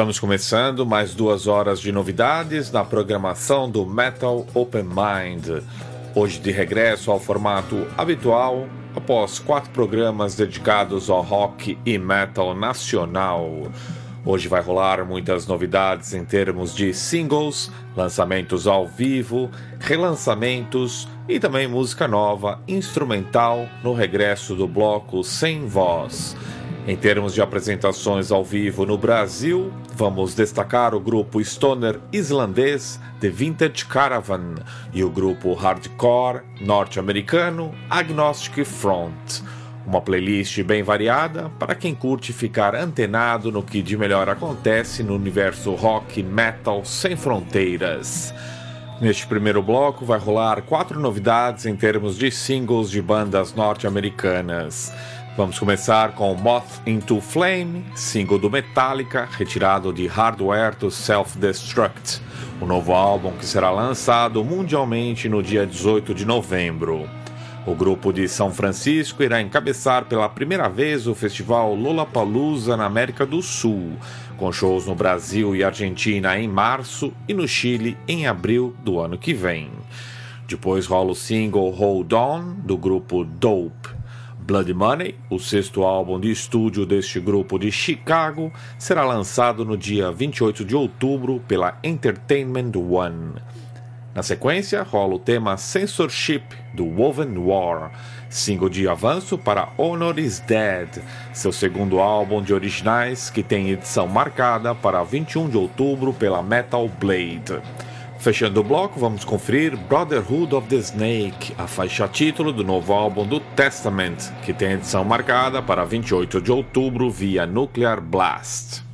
Estamos começando mais duas horas de novidades na programação do Metal Open Mind. Hoje de regresso ao formato habitual, após quatro programas dedicados ao rock e metal nacional. Hoje vai rolar muitas novidades em termos de singles, lançamentos ao vivo, relançamentos e também música nova instrumental no regresso do bloco Sem Voz. Em termos de apresentações ao vivo no Brasil, vamos destacar o grupo stoner islandês The Vintage Caravan e o grupo hardcore norte-americano Agnostic Front. Uma playlist bem variada para quem curte ficar antenado no que de melhor acontece no universo rock metal sem fronteiras. Neste primeiro bloco vai rolar quatro novidades em termos de singles de bandas norte-americanas. Vamos começar com Moth into Flame, single do Metallica, retirado de Hardware to Self-Destruct, o novo álbum que será lançado mundialmente no dia 18 de novembro. O grupo de São Francisco irá encabeçar pela primeira vez o festival Lollapalooza na América do Sul, com shows no Brasil e Argentina em março e no Chile em abril do ano que vem. Depois rola o single Hold On, do grupo Dope. Blood Money, o sexto álbum de estúdio deste grupo de Chicago, será lançado no dia 28 de outubro pela Entertainment One. Na sequência, rola o tema Censorship do Woven War, single de avanço para Honor is Dead, seu segundo álbum de originais que tem edição marcada para 21 de outubro pela Metal Blade. Fechando o bloco, vamos conferir Brotherhood of the Snake, a faixa título do novo álbum do Testament, que tem edição marcada para 28 de outubro via Nuclear Blast.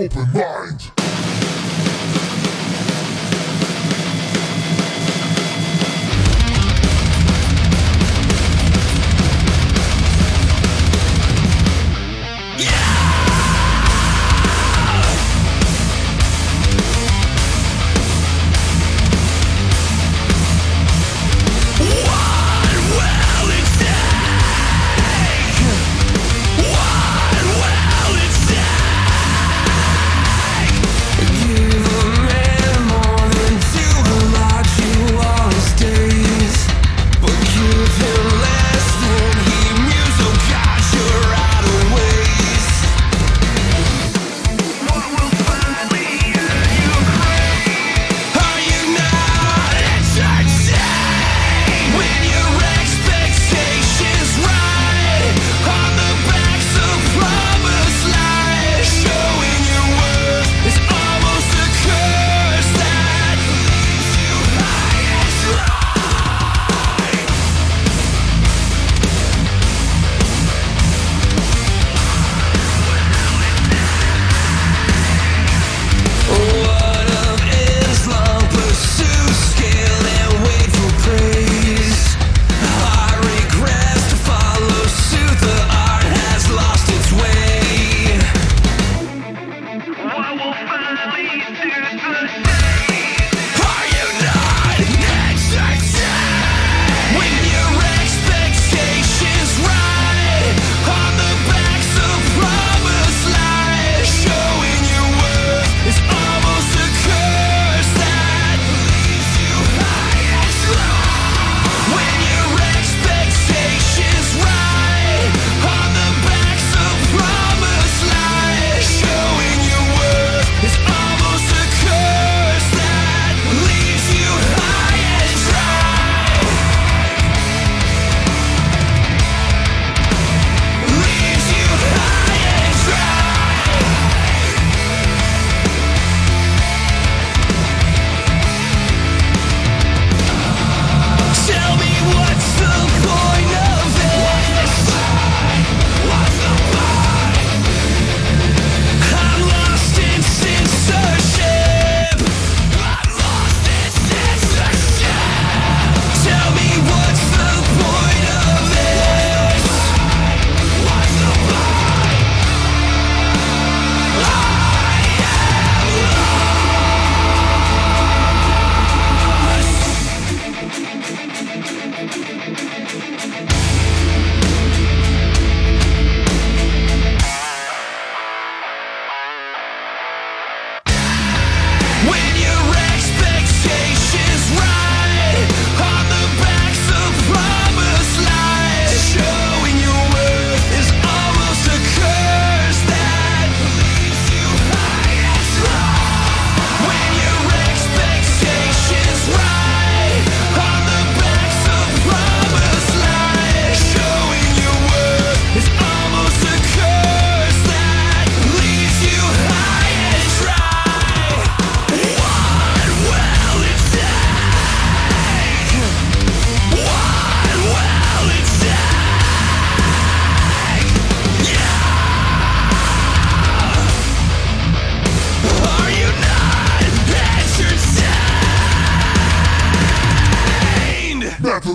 Open mind.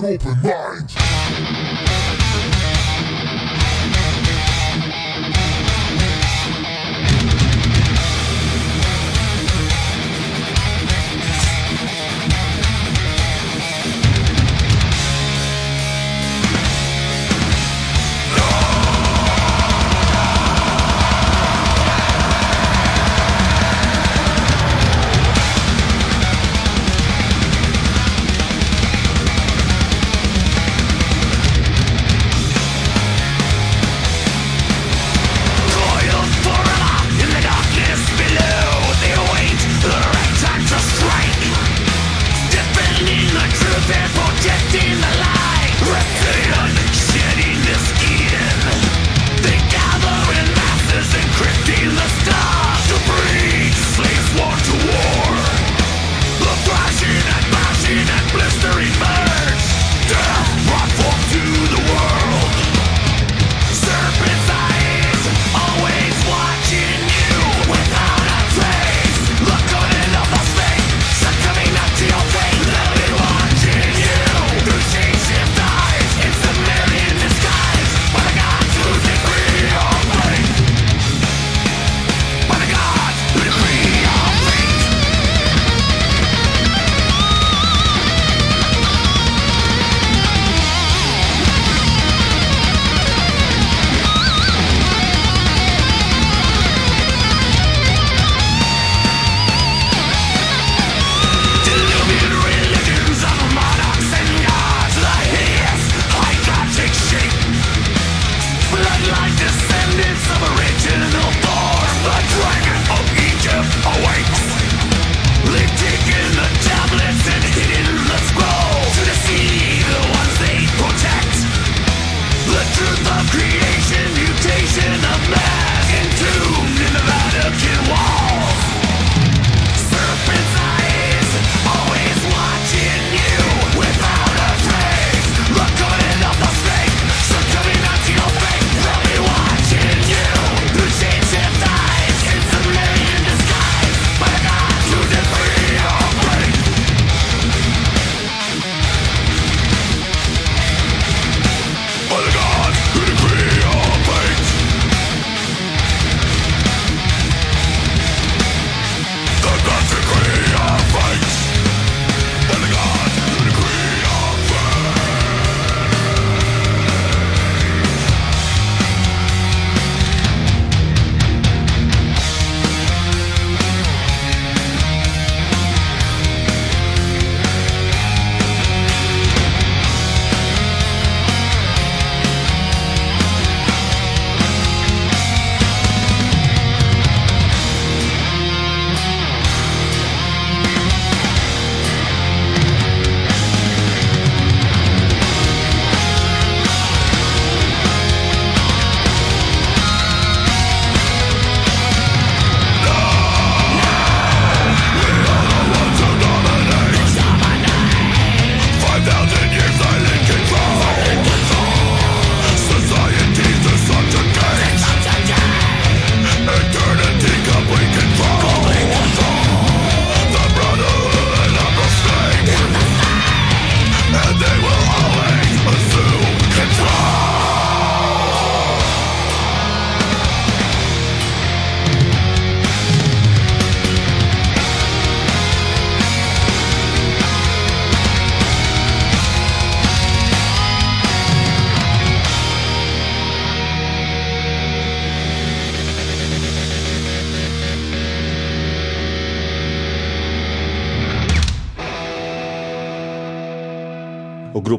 open. up.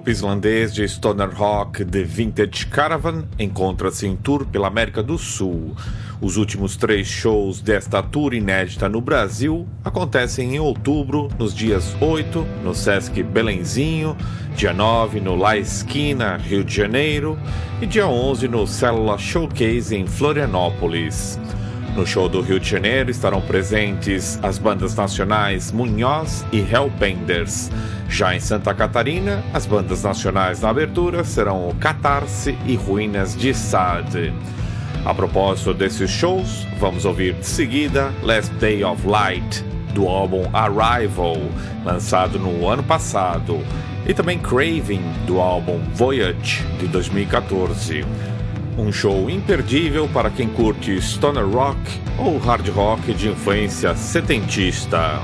Grupo islandês de stoner rock The Vintage Caravan encontra-se em tour pela América do Sul. Os últimos três shows desta tour inédita no Brasil acontecem em outubro, nos dias 8 no Sesc Belenzinho, dia 9 no La Esquina, Rio de Janeiro e dia 11 no Célula Showcase em Florianópolis. No show do Rio de Janeiro estarão presentes as bandas nacionais Munhoz e Hellbenders. Já em Santa Catarina, as bandas nacionais na abertura serão Catarse e Ruínas de Sade. A propósito desses shows, vamos ouvir de seguida Last Day of Light, do álbum Arrival, lançado no ano passado, e também Craving, do álbum Voyage, de 2014. Um show imperdível para quem curte stoner rock ou hard rock de influência setentista.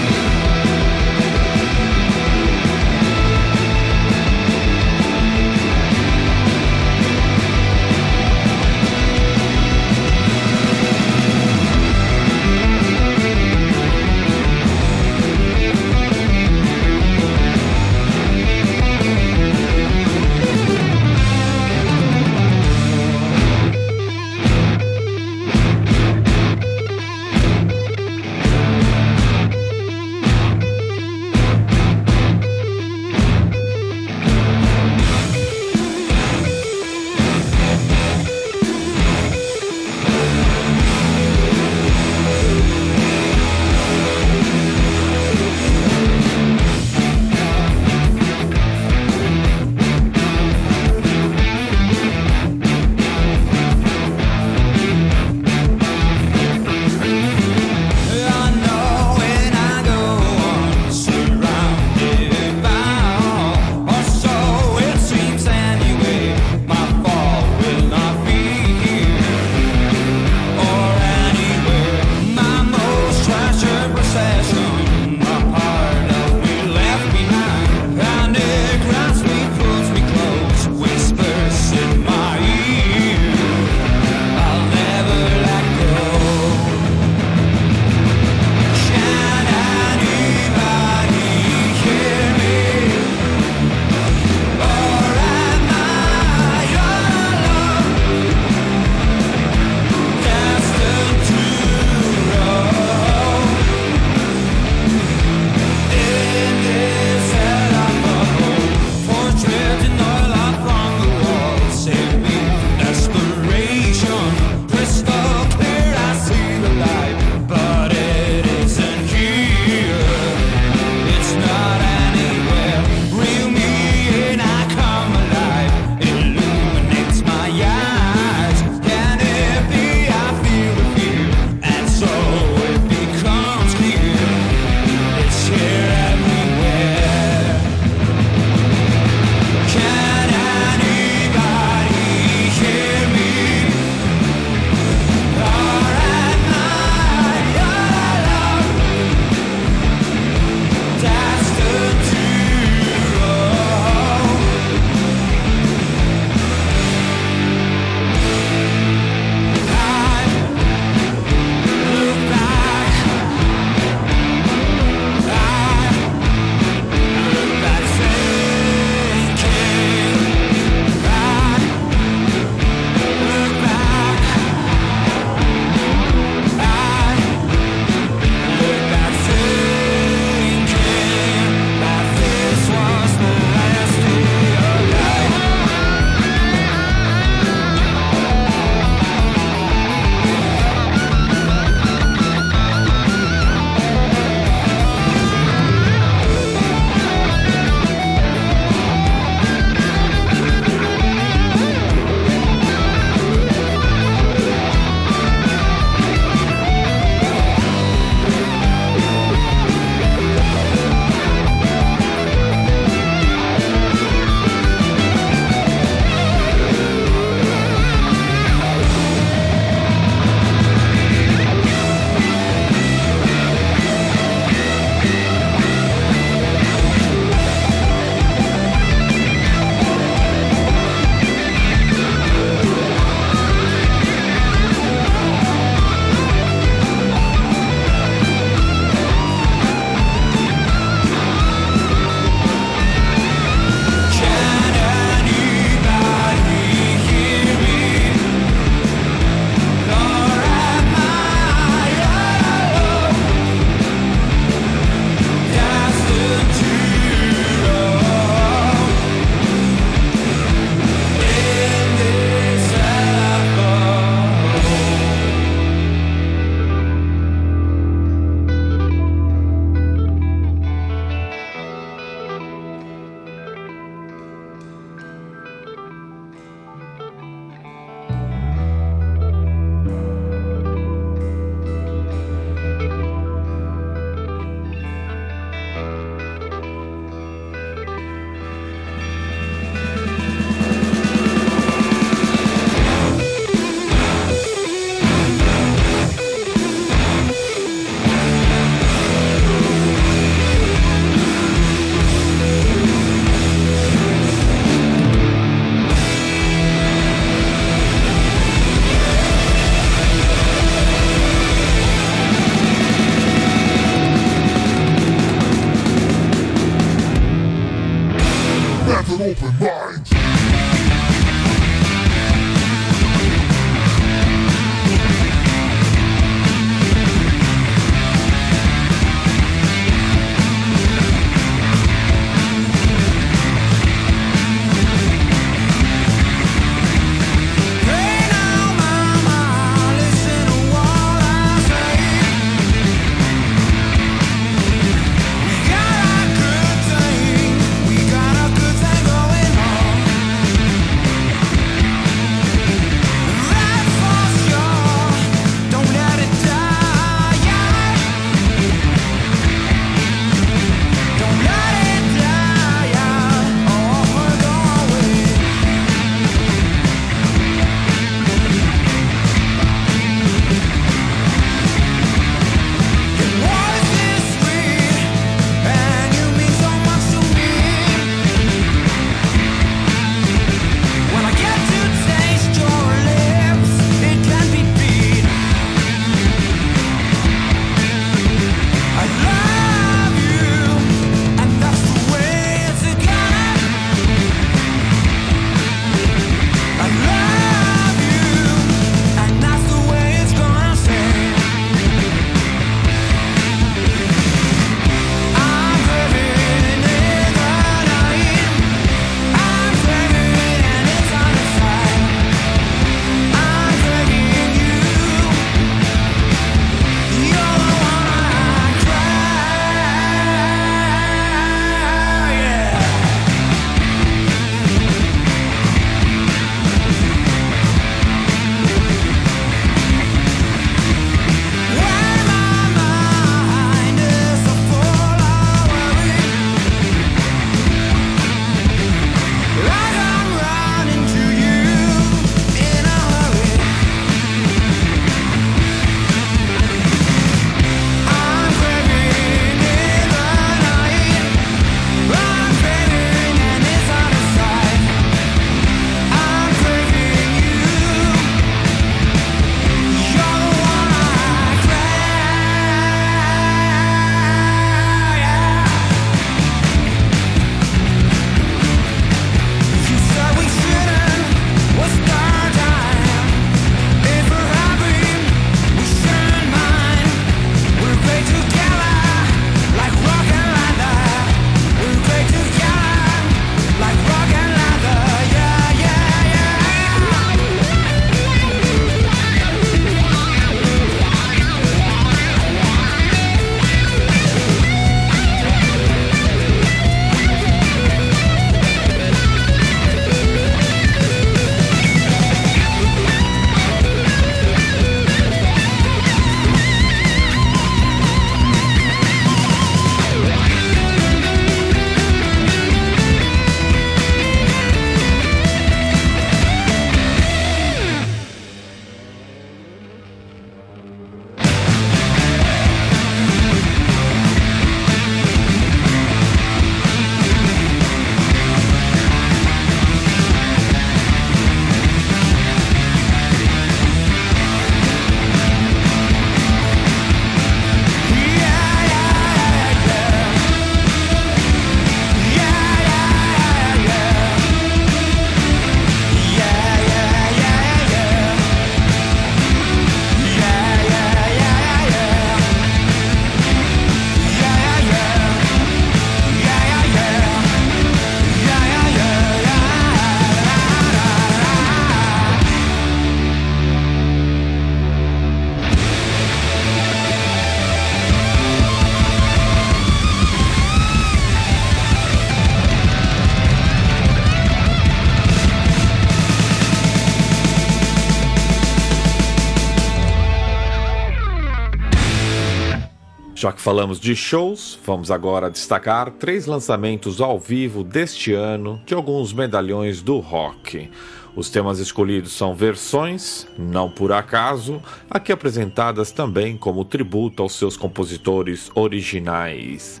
Já que falamos de shows, vamos agora destacar três lançamentos ao vivo deste ano de alguns medalhões do rock. Os temas escolhidos são versões, não por acaso, aqui apresentadas também como tributo aos seus compositores originais.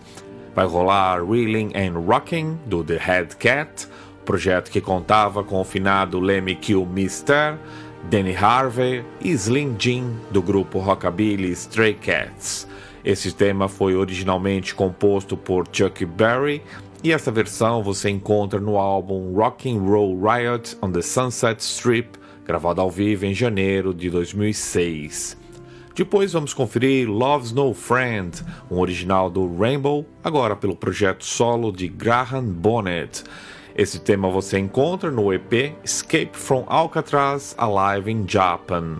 Vai rolar Reeling and Rocking, do The Head Cat, projeto que contava com o finado Lemmy Kilmister, Danny Harvey e Slim Jim, do grupo rockabilly Stray Cats. Esse tema foi originalmente composto por Chuck Berry e essa versão você encontra no álbum Rock and Roll Riot on the Sunset Strip, gravado ao vivo em janeiro de 2006. Depois vamos conferir Love's No Friend, um original do Rainbow, agora pelo projeto solo de Graham Bonnet. Esse tema você encontra no EP Escape from Alcatraz Alive in Japan.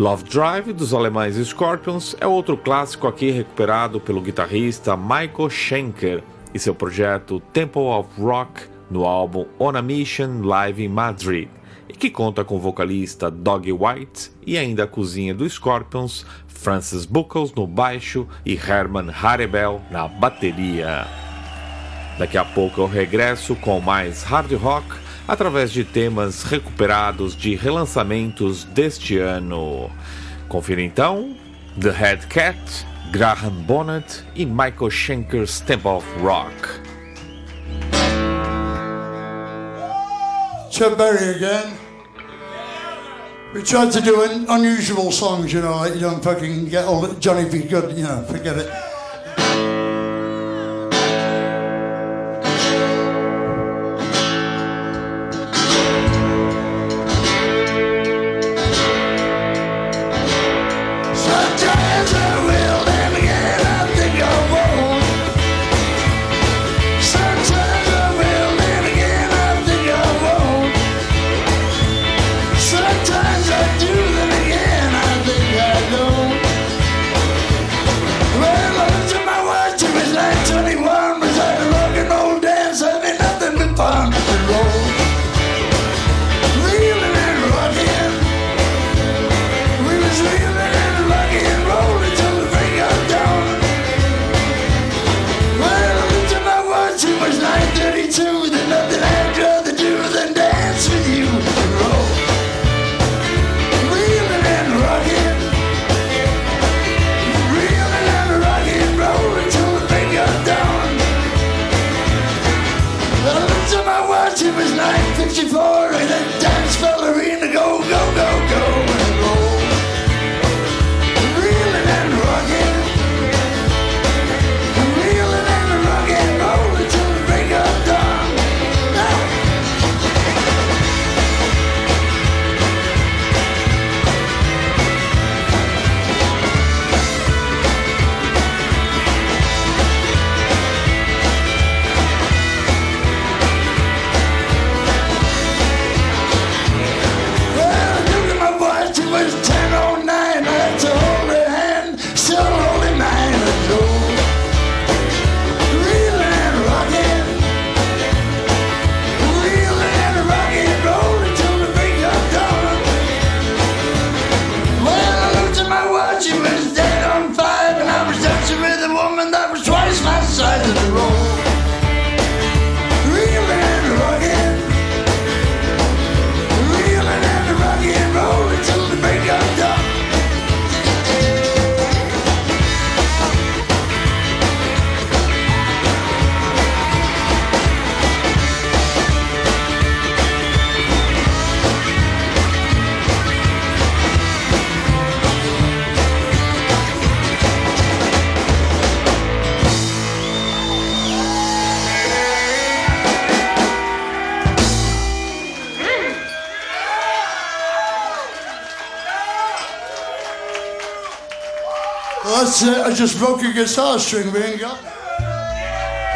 Love Drive dos alemães Scorpions é outro clássico aqui recuperado pelo guitarrista Michael Schenker e seu projeto Temple of Rock no álbum On a Mission Live in Madrid, e que conta com o vocalista Doggy White e ainda a cozinha do Scorpions, Francis Buckles no baixo e Herman Harebel na bateria. Daqui a pouco eu regresso com mais hard rock através de temas recuperados de relançamentos deste ano. Confira então The Head Cat, Graham Bonnet e Michael Schenker's Temple of Rock. Chuck Berry again. We tried to do un unusual songs, you know, like you don't fucking get all Johnny B. Good, you know, forget it. just broke your guitar string, man. God.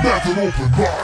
Back it open,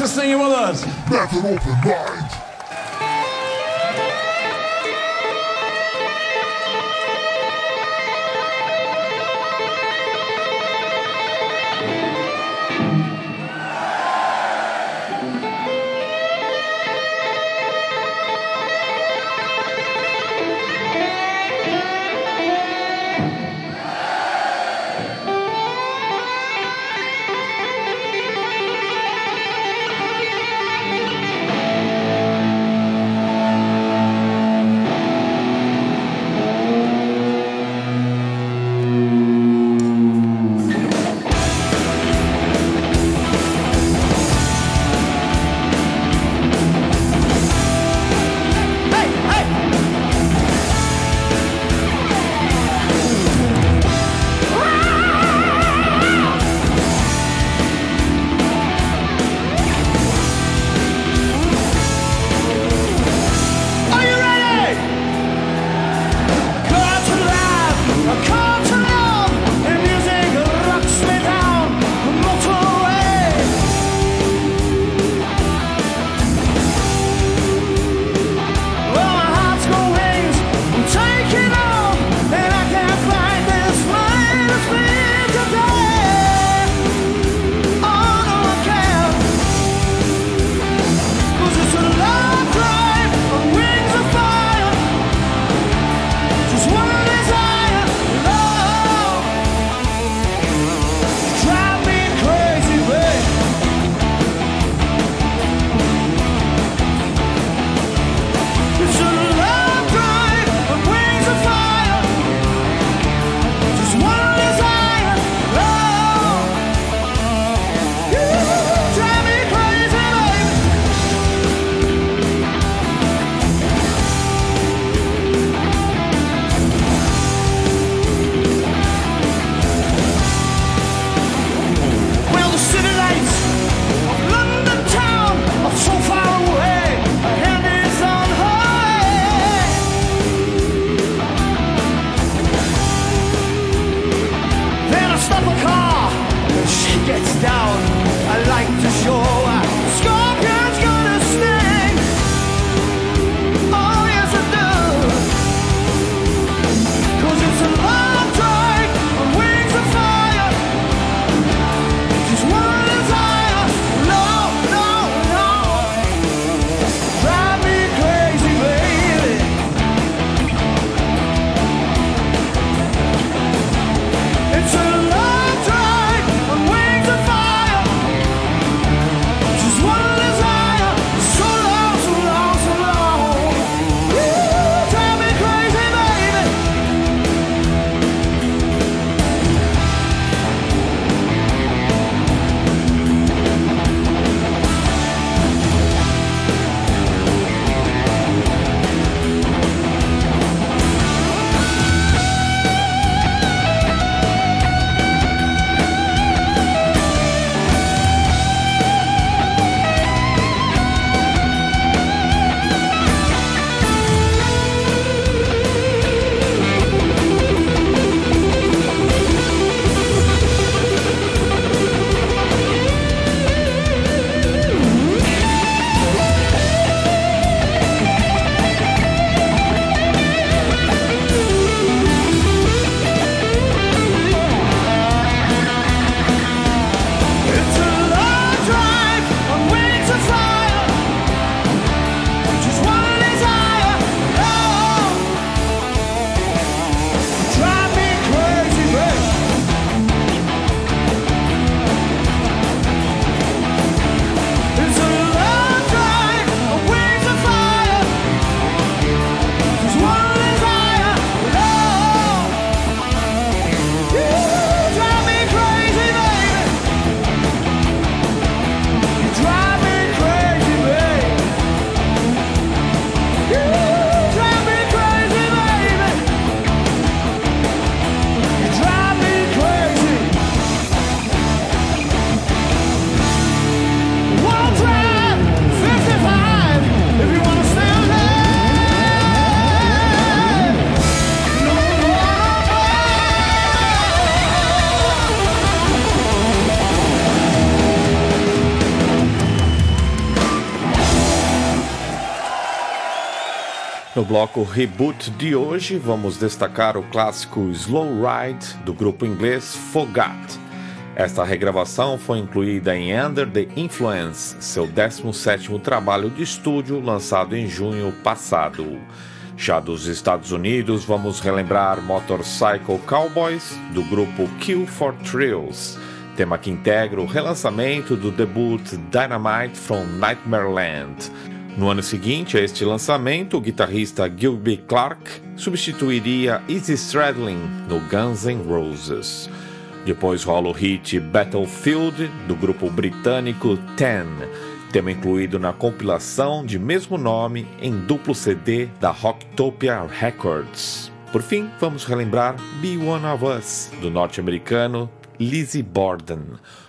For singing with us. Bloco Reboot de hoje, vamos destacar o clássico Slow Ride do grupo inglês Fogat. Esta regravação foi incluída em Under the Influence, seu 17º trabalho de estúdio lançado em junho passado. Já dos Estados Unidos, vamos relembrar Motorcycle Cowboys, do grupo Kill for Thrills, tema que integra o relançamento do debut Dynamite from Nightmare Land, no ano seguinte a este lançamento, o guitarrista Gilby Clark substituiria Easy Stradlin no Guns N' Roses. Depois rola o hit Battlefield, do grupo britânico Ten, tema incluído na compilação de mesmo nome em duplo CD da Rocktopia Records. Por fim, vamos relembrar Be One of Us, do norte-americano Lizzie Borden,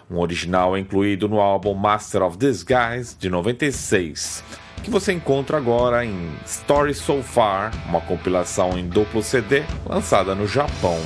um original incluído no álbum Master of Disguise de 96 que você encontra agora em Story So Far, uma compilação em duplo CD lançada no Japão.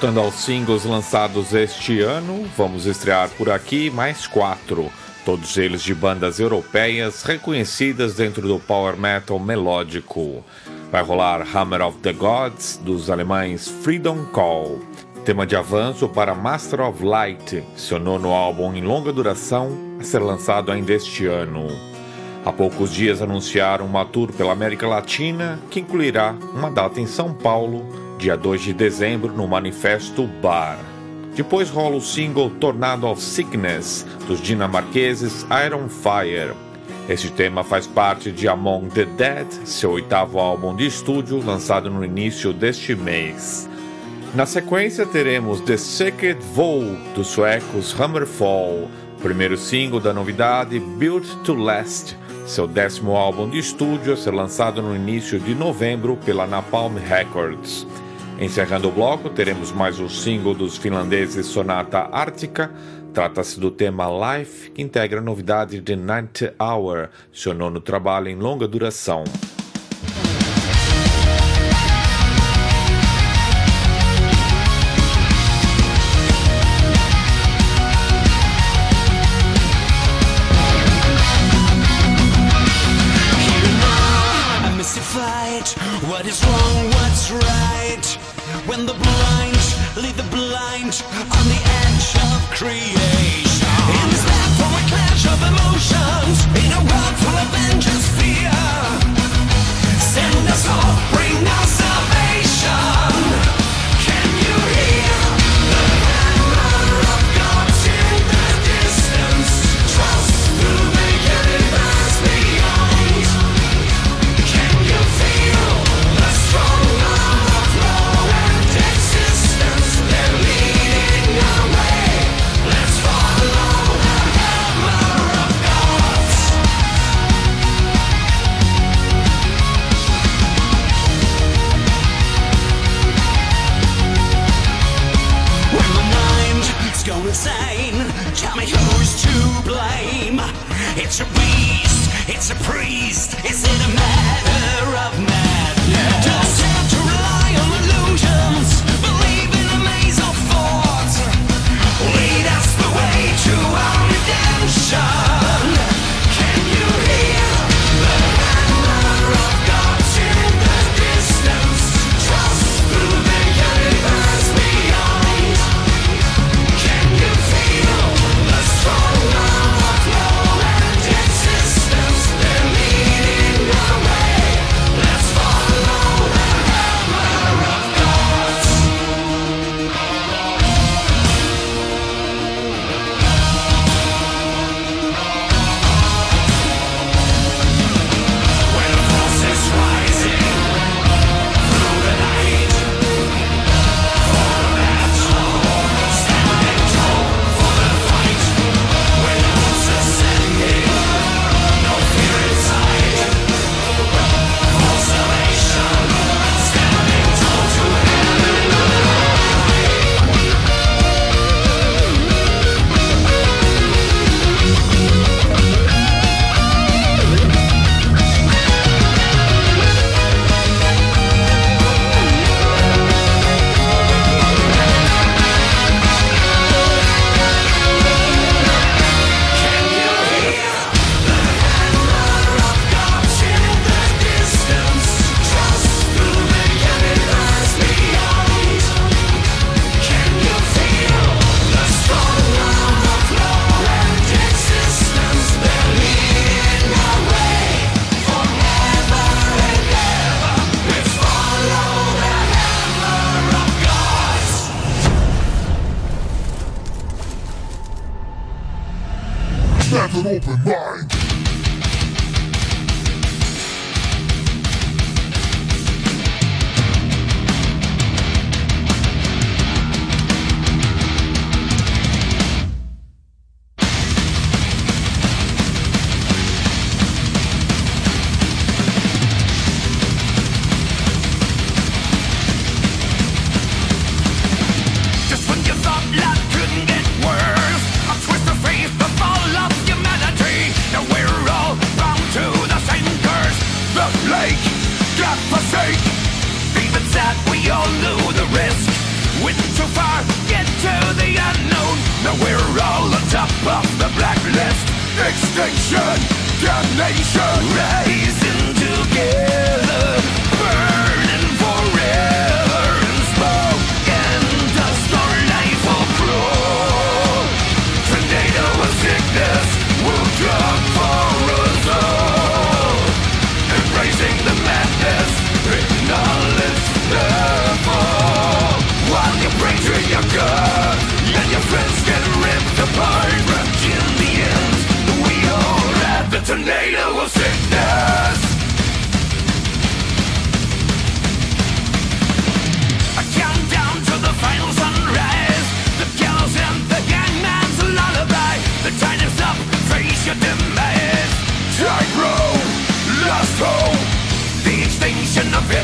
Voltando aos singles lançados este ano, vamos estrear por aqui mais quatro, todos eles de bandas europeias reconhecidas dentro do power metal melódico. Vai rolar Hammer of the Gods, dos alemães Freedom Call, tema de avanço para Master of Light, seu nono álbum em longa duração, a ser lançado ainda este ano. Há poucos dias anunciaram uma tour pela América Latina que incluirá uma data em São Paulo, dia 2 de dezembro, no Manifesto Bar. Depois rola o single Tornado of Sickness, dos dinamarqueses Iron Fire. Este tema faz parte de Among the Dead, seu oitavo álbum de estúdio, lançado no início deste mês. Na sequência teremos The Sacred Vow, dos suecos Hammerfall, primeiro single da novidade Built to Last, seu décimo álbum de estúdio a ser lançado no início de novembro pela Napalm Records. Encerrando o bloco, teremos mais um single dos finlandeses Sonata Ártica. Trata-se do tema Life, que integra a novidade de Night Hour, seu nono trabalho em longa duração.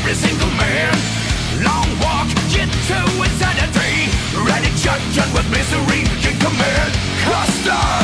every single man. Long walk, get to insanity. Ready, judgment with misery in command. Cluster.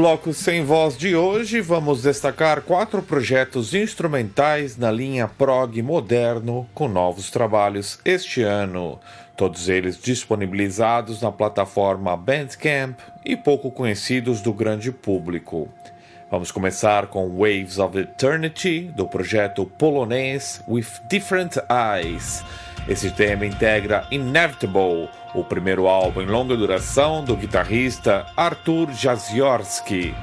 Bloco Sem Voz de hoje, vamos destacar quatro projetos instrumentais na linha prog moderno com novos trabalhos este ano, todos eles disponibilizados na plataforma Bandcamp e pouco conhecidos do grande público. Vamos começar com Waves of Eternity, do projeto polonês With Different Eyes. Esse tema integra Inevitable, o primeiro álbum em longa duração do guitarrista Artur Jaziorski.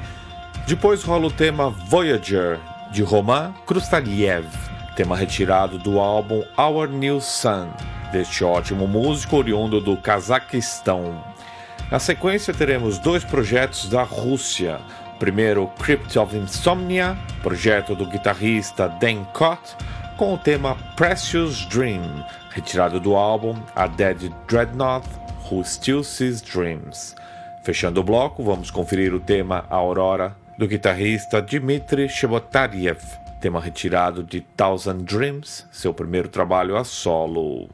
Depois rola o tema Voyager, de Roman Krustaliev, tema retirado do álbum Our New Sun, deste ótimo músico oriundo do Cazaquistão. Na sequência teremos dois projetos da Rússia. Primeiro, Crypt of Insomnia, projeto do guitarrista Dan Cott, com o tema Precious Dream, retirado do álbum A Dead Dreadnought Who Still Sees Dreams. Fechando o bloco, vamos conferir o tema Aurora do guitarrista Dmitry Shebotariev, tema retirado de Thousand Dreams, seu primeiro trabalho a solo.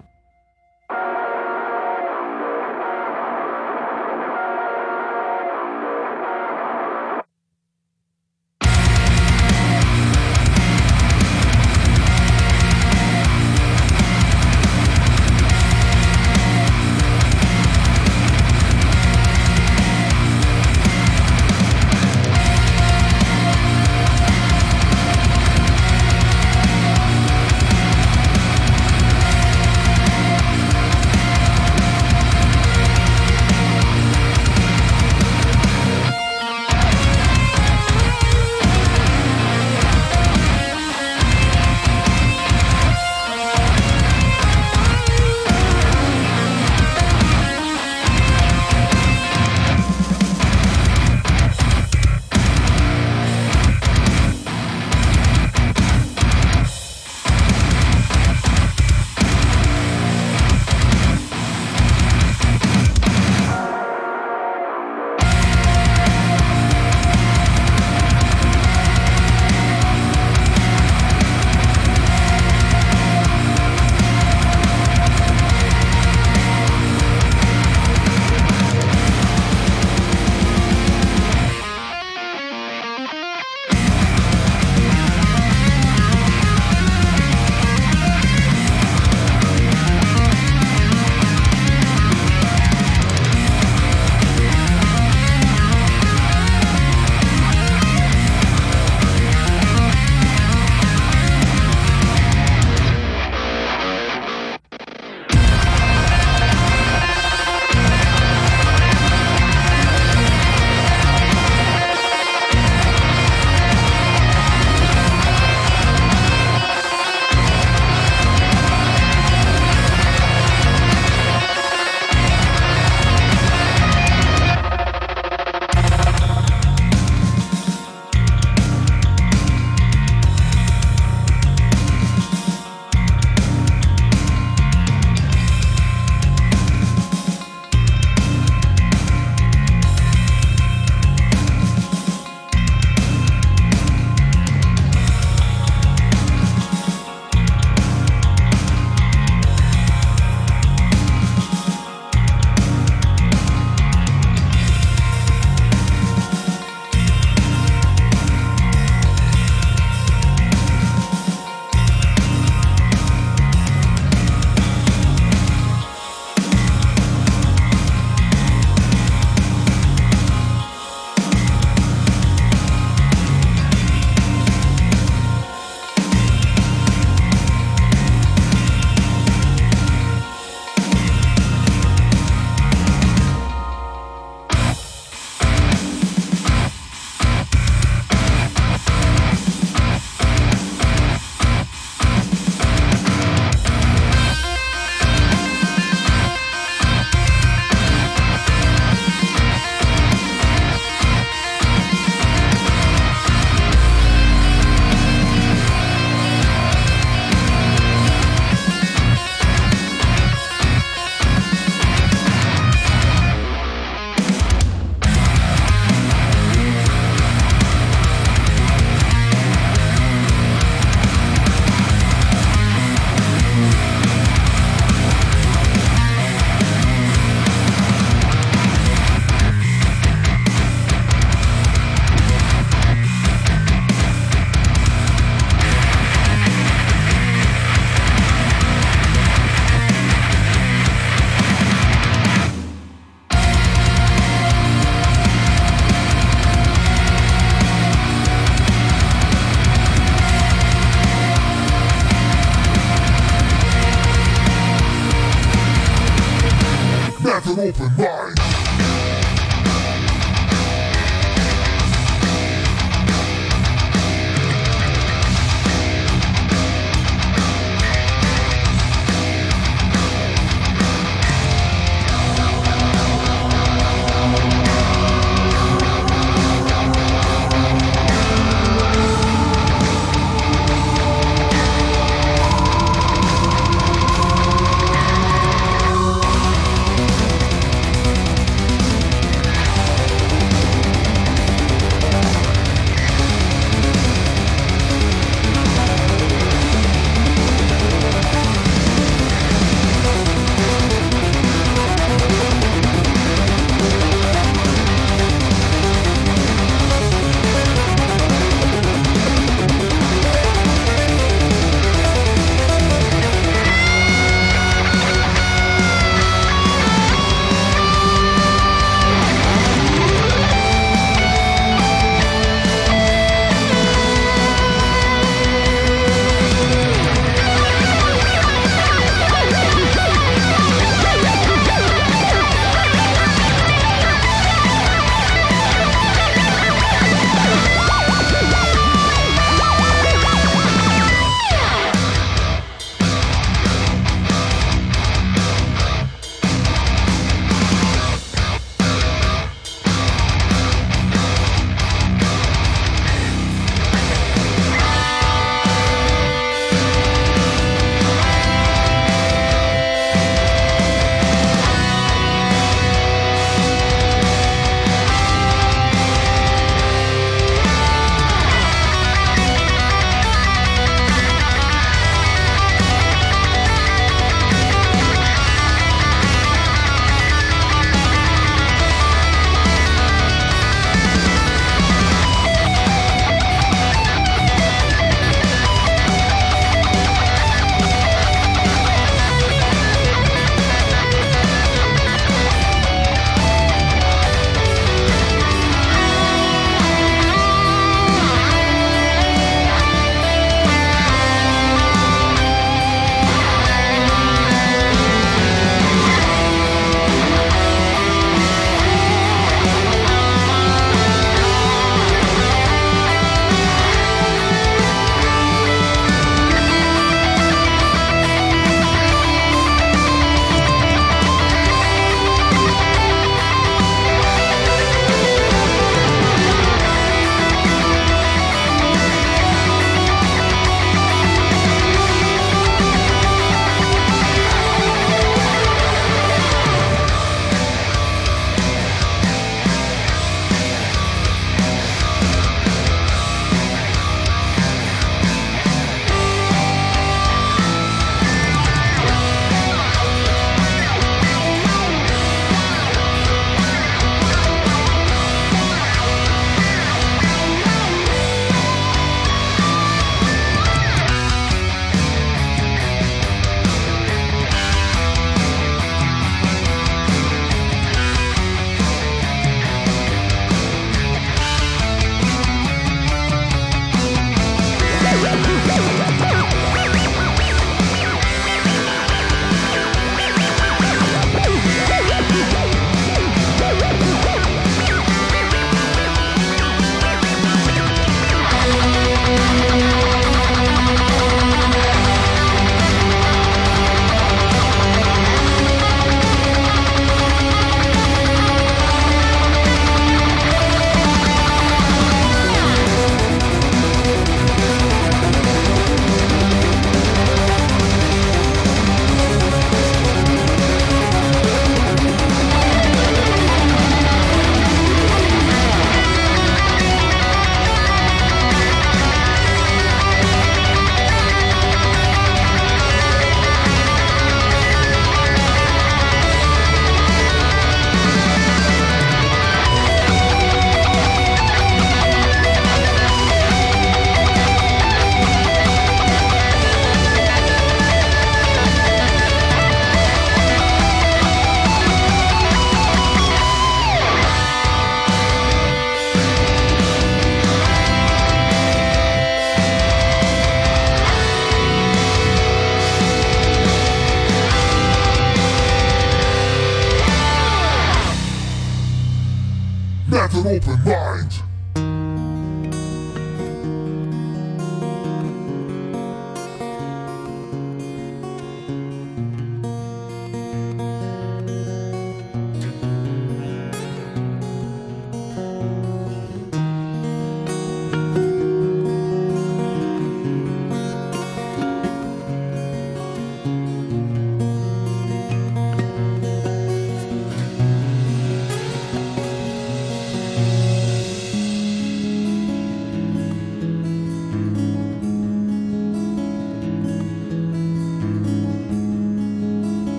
and minds.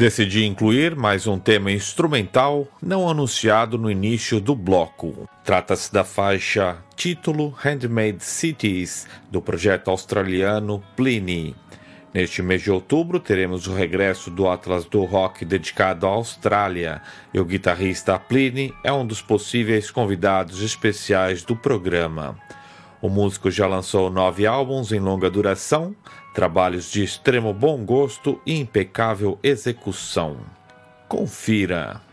Decidi incluir mais um tema instrumental não anunciado no início do bloco. Trata-se da faixa título Handmade Cities, do projeto australiano Pliny. Neste mês de outubro teremos o regresso do Atlas do Rock dedicado à Austrália, e o guitarrista Pliny é um dos possíveis convidados especiais do programa. O músico já lançou nove álbuns em longa duração, trabalhos de extremo bom gosto e impecável execução. Confira!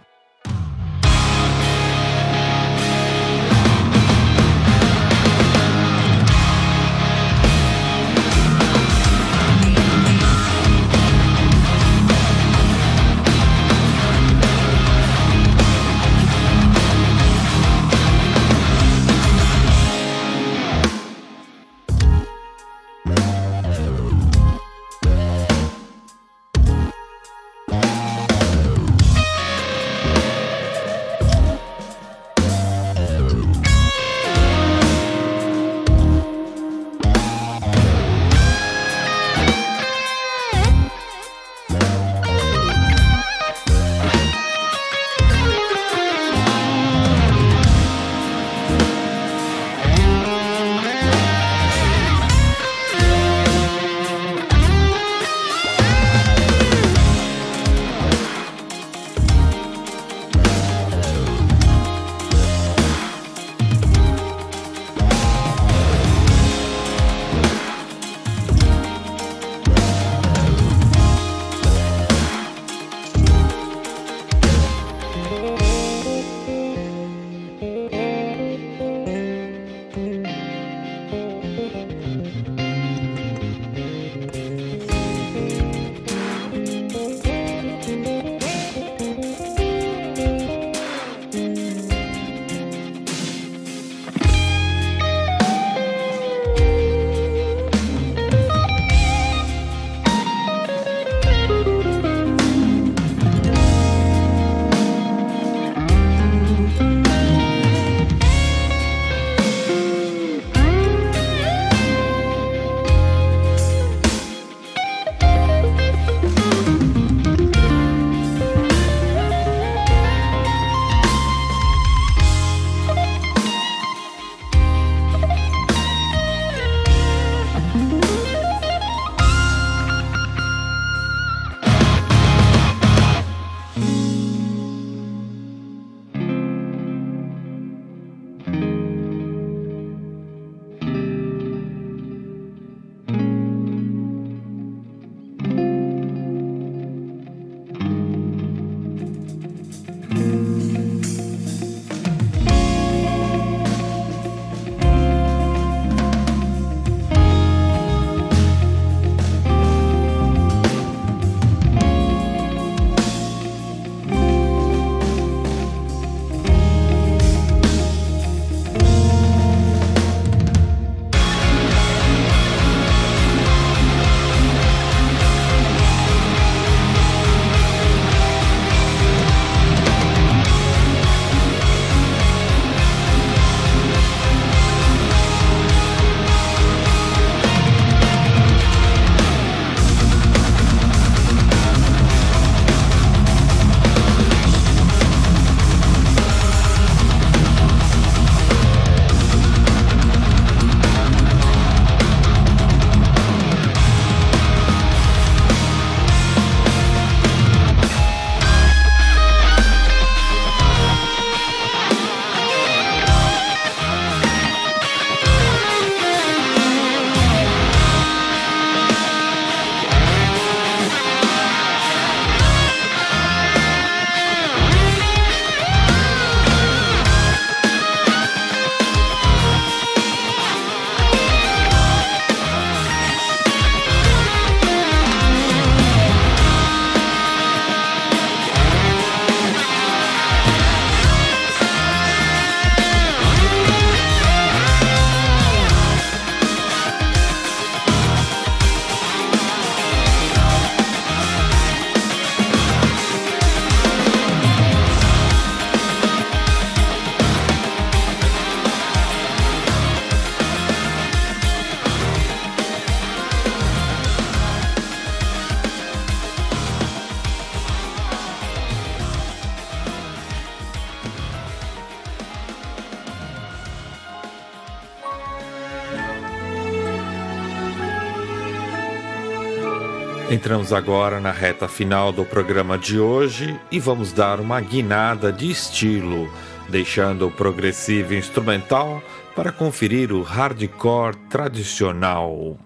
Entramos agora na reta final do programa de hoje e vamos dar uma guinada de estilo, deixando o progressivo instrumental para conferir o hardcore tradicional.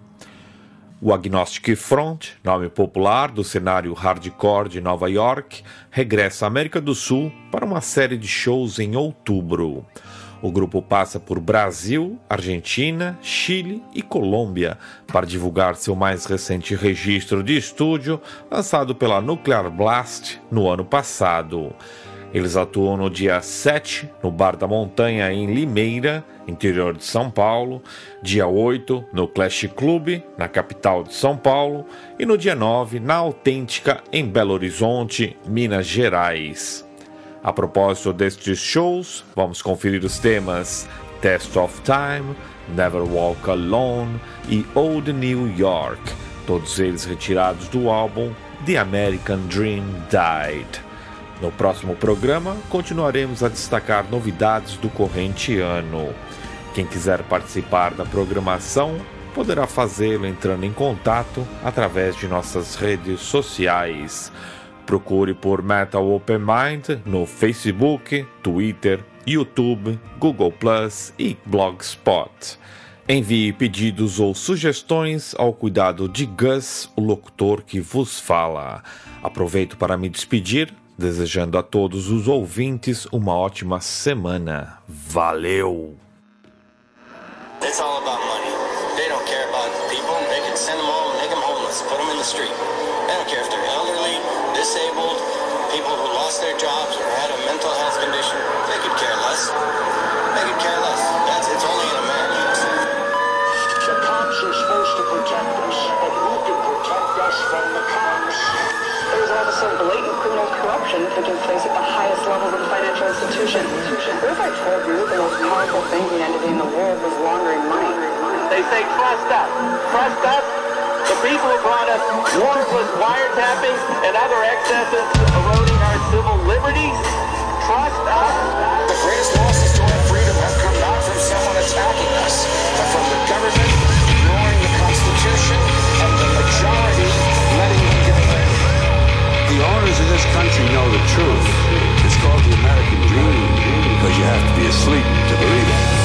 O Agnostic Front, nome popular do cenário hardcore de Nova York, regressa à América do Sul para uma série de shows em outubro. O grupo passa por Brasil, Argentina, Chile e Colômbia para divulgar seu mais recente registro de estúdio, lançado pela Nuclear Blast no ano passado. Eles atuam no dia 7 no Bar da Montanha em Limeira, interior de São Paulo, dia 8 no Clash Club, na capital de São Paulo, e no dia 9 na Autêntica em Belo Horizonte, Minas Gerais. A propósito destes shows, vamos conferir os temas Test of Time, Never Walk Alone e Old New York, todos eles retirados do álbum The American Dream Died. No próximo programa, continuaremos a destacar novidades do corrente ano. Quem quiser participar da programação poderá fazê-lo entrando em contato através de nossas redes sociais. Procure por Metal Open Mind no Facebook, Twitter, YouTube, Google Plus e Blogspot. Envie pedidos ou sugestões ao cuidado de Gus, o locutor que vos fala. Aproveito para me despedir, desejando a todos os ouvintes uma ótima semana. Valeu! It's all about money. Of financial institutions. What if I told you the most powerful banking entity in the world was laundering money? They say trust us. Trust us. The people who brought us warrantless wiretapping and other excesses eroding our civil liberties. Trust us. The greatest losses to our freedom have come not from someone attacking us, but from the government ignoring the Constitution and the majority letting them get away. The owners of this country know the truth. Called the American dream because you have to be asleep to believe it.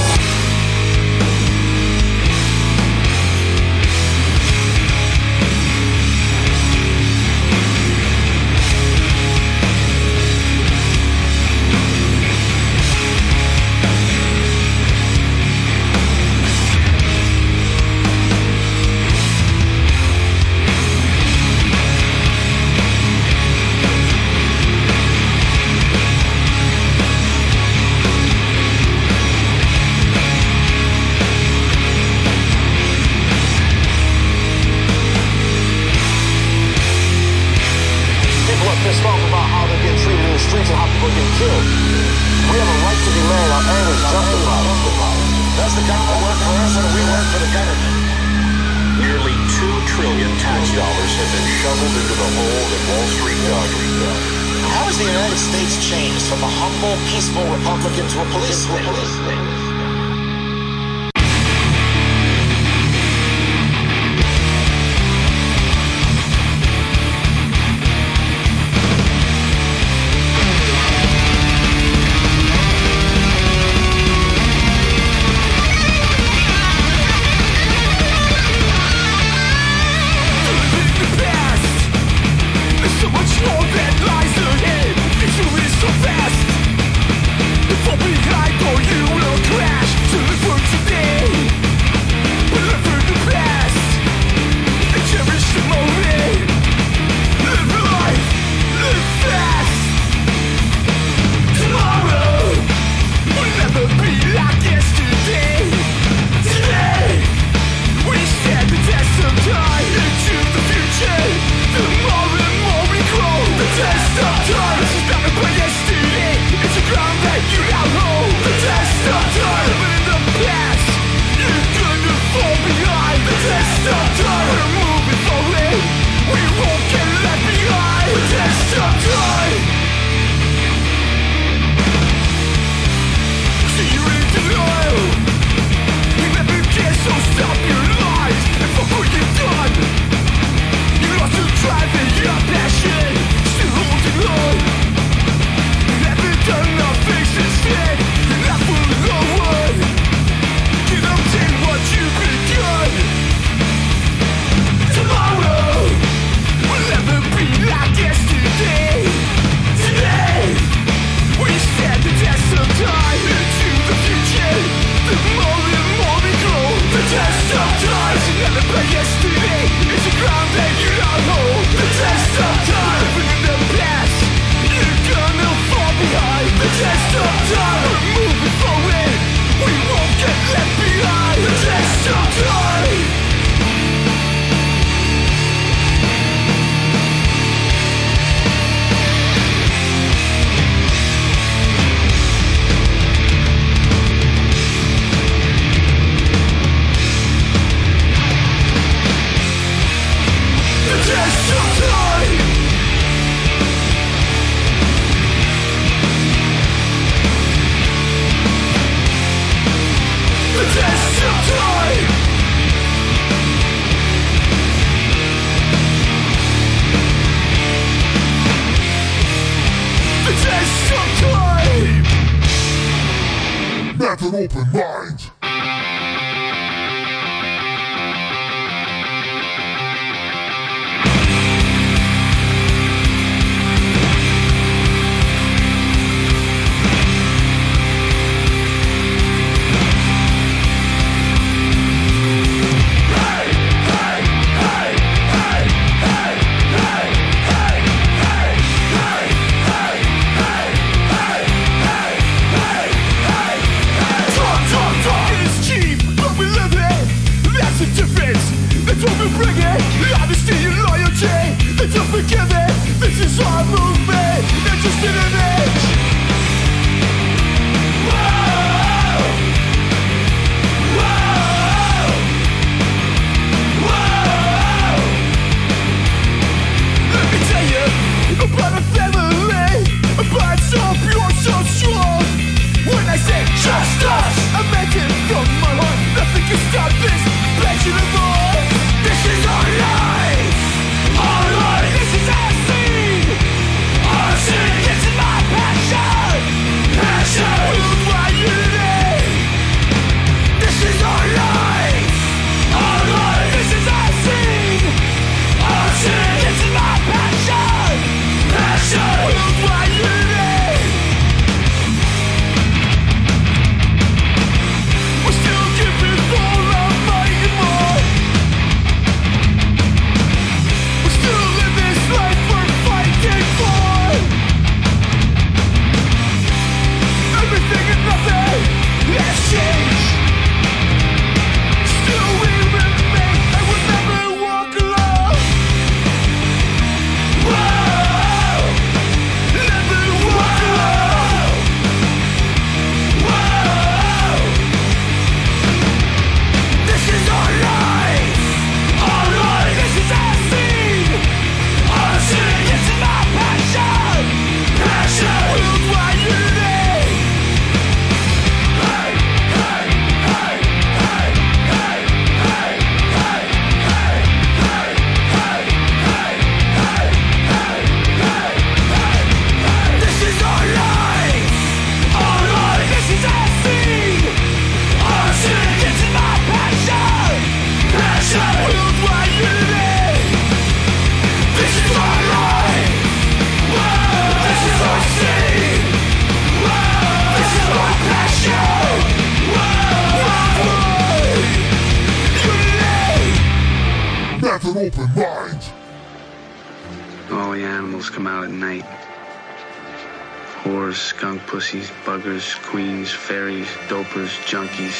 junkies,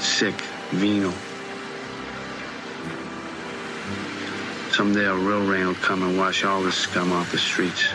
sick, venal. Someday a real rain will come and wash all this scum off the streets.